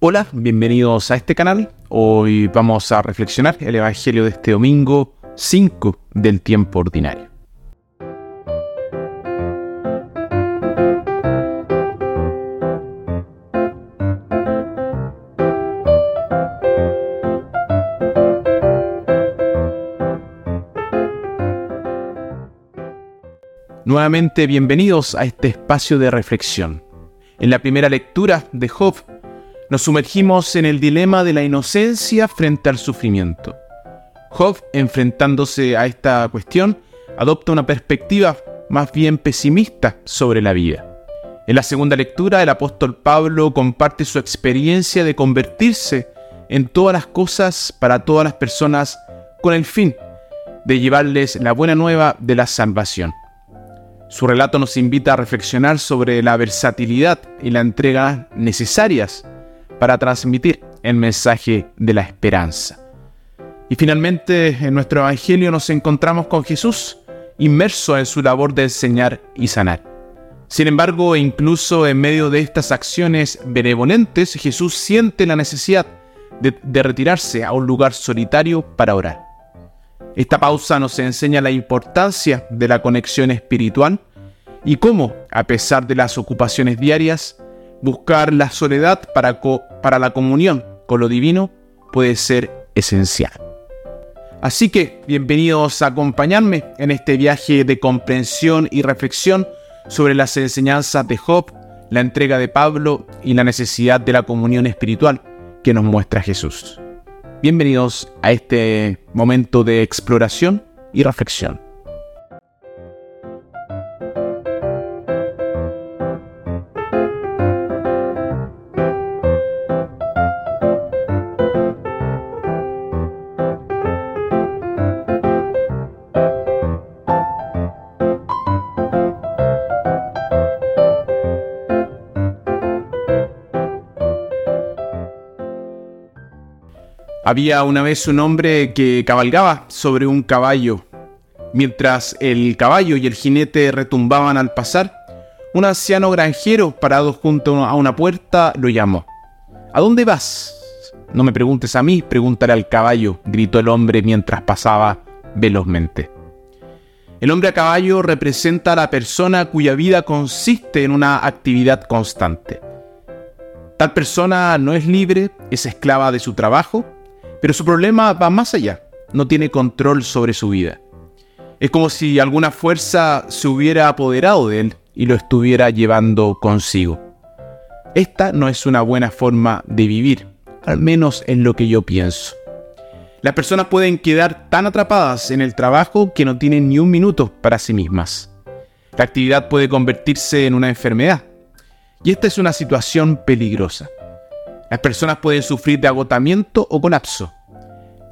Hola, bienvenidos a este canal. Hoy vamos a reflexionar el Evangelio de este domingo 5 del tiempo ordinario. Nuevamente bienvenidos a este espacio de reflexión. En la primera lectura de Job nos sumergimos en el dilema de la inocencia frente al sufrimiento. Job, enfrentándose a esta cuestión, adopta una perspectiva más bien pesimista sobre la vida. En la segunda lectura, el apóstol Pablo comparte su experiencia de convertirse en todas las cosas para todas las personas con el fin de llevarles la buena nueva de la salvación. Su relato nos invita a reflexionar sobre la versatilidad y la entrega necesarias para transmitir el mensaje de la esperanza. Y finalmente en nuestro Evangelio nos encontramos con Jesús inmerso en su labor de enseñar y sanar. Sin embargo, incluso en medio de estas acciones benevolentes, Jesús siente la necesidad de, retirarse a un lugar solitario para orar. Esta pausa nos enseña la importancia de la conexión espiritual y cómo, a pesar de las ocupaciones diarias, buscar la soledad para, la comunión con lo divino puede ser esencial. Así que bienvenidos a acompañarme en este viaje de comprensión y reflexión sobre las enseñanzas de Job, la entrega de Pablo y la necesidad de la comunión espiritual que nos muestra Jesús. Bienvenidos a este momento de exploración y reflexión. Había una vez un hombre que cabalgaba sobre un caballo. Mientras el caballo y el jinete retumbaban al pasar, un anciano granjero parado junto a una puerta lo llamó. ¿A dónde vas? No me preguntes a mí, pregúntale al caballo, gritó el hombre mientras pasaba velozmente. El hombre a caballo representa a la persona cuya vida consiste en una actividad constante. Tal persona no es libre, es esclava de su trabajo, pero su problema va más allá, no tiene control sobre su vida. Es como si alguna fuerza se hubiera apoderado de él y lo estuviera llevando consigo. Esta no es una buena forma de vivir, al menos en lo que yo pienso. Las personas pueden quedar tan atrapadas en el trabajo que no tienen ni un minuto para sí mismas. La actividad puede convertirse en una enfermedad. Y esta es una situación peligrosa. Las personas pueden sufrir de agotamiento o colapso.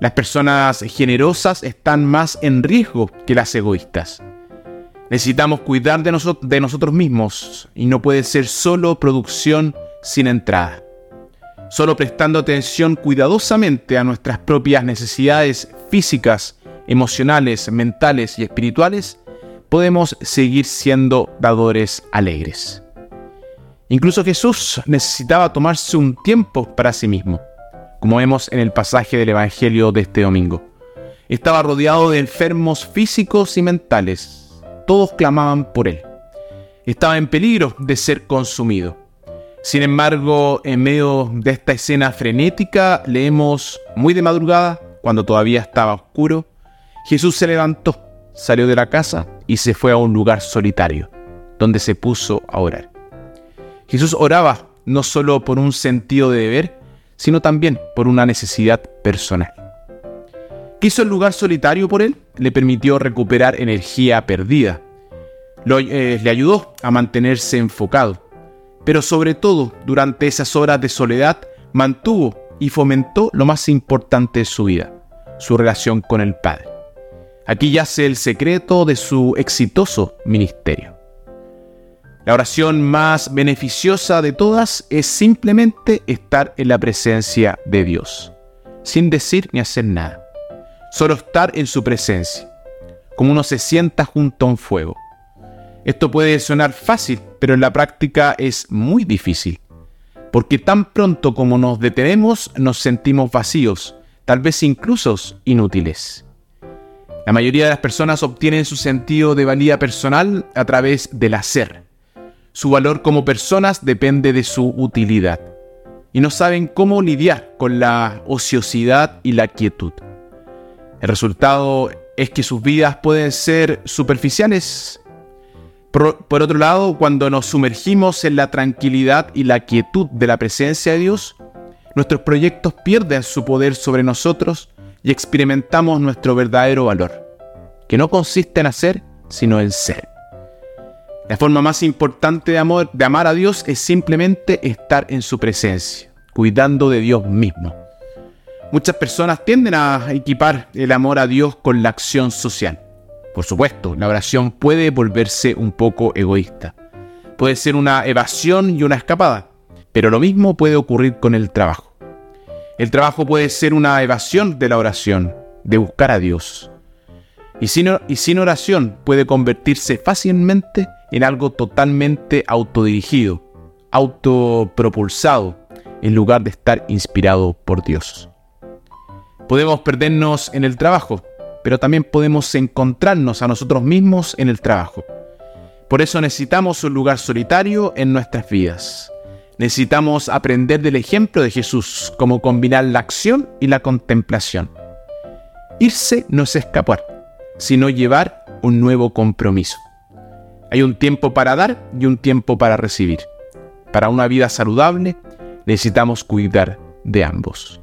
Las personas generosas están más en riesgo que las egoístas. Necesitamos cuidar de, nosotros mismos y no puede ser solo producción sin entrada. Solo prestando atención cuidadosamente a nuestras propias necesidades físicas, emocionales, mentales y espirituales, podemos seguir siendo dadores alegres. Incluso Jesús necesitaba tomarse un tiempo para sí mismo, como vemos en el pasaje del Evangelio de este domingo. Estaba rodeado de enfermos físicos y mentales. Todos clamaban por él. Estaba en peligro de ser consumido. Sin embargo, en medio de esta escena frenética, leemos muy de madrugada, cuando todavía estaba oscuro, Jesús se levantó, salió de la casa y se fue a un lugar solitario, donde se puso a orar. Jesús oraba no solo por un sentido de deber, sino también por una necesidad personal. ¿Qué hizo el lugar solitario por él? Le permitió recuperar energía perdida. Eh, le ayudó a mantenerse enfocado. Pero sobre todo, durante esas horas de soledad, mantuvo y fomentó lo más importante de su vida, su relación con el Padre. Aquí yace el secreto de su exitoso ministerio. La oración más beneficiosa de todas es simplemente estar en la presencia de Dios, sin decir ni hacer nada. Solo estar en su presencia, como uno se sienta junto a un fuego. Esto puede sonar fácil, pero en la práctica es muy difícil. porque tan pronto como nos detenemos nos sentimos vacíos, tal vez incluso inútiles. La mayoría de las personas obtienen su sentido de valía personal a través del hacer. Su valor como personas depende de su utilidad. Y no saben cómo lidiar con la ociosidad y la quietud. El resultado es que sus vidas pueden ser superficiales. Por, otro lado, cuando nos sumergimos en la tranquilidad y la quietud de la presencia de Dios, nuestros proyectos pierden su poder sobre nosotros y experimentamos nuestro verdadero valor, que no consiste en hacer, sino en ser. La forma más importante de, amor, de amar a Dios es simplemente estar en su presencia, cuidando de Dios mismo. Muchas personas tienden a equipar el amor a Dios con la acción social. Por supuesto, la oración puede volverse un poco egoísta. Puede ser una evasión y una escapada, pero lo mismo puede ocurrir con el trabajo. El trabajo puede ser una evasión de la oración, de buscar a Dios. Y sin, oración puede convertirse fácilmente en algo totalmente autodirigido, autopropulsado, en lugar de estar inspirado por Dios. Podemos perdernos en el trabajo, pero también podemos encontrarnos a nosotros mismos en el trabajo. Por eso necesitamos un lugar solitario en nuestras vidas. Necesitamos aprender del ejemplo de Jesús, cómo combinar la acción y la contemplación. Irse no es escapar, sino llevar un nuevo compromiso. Hay un tiempo para dar y un tiempo para recibir. Para una vida saludable necesitamos cuidar de ambos.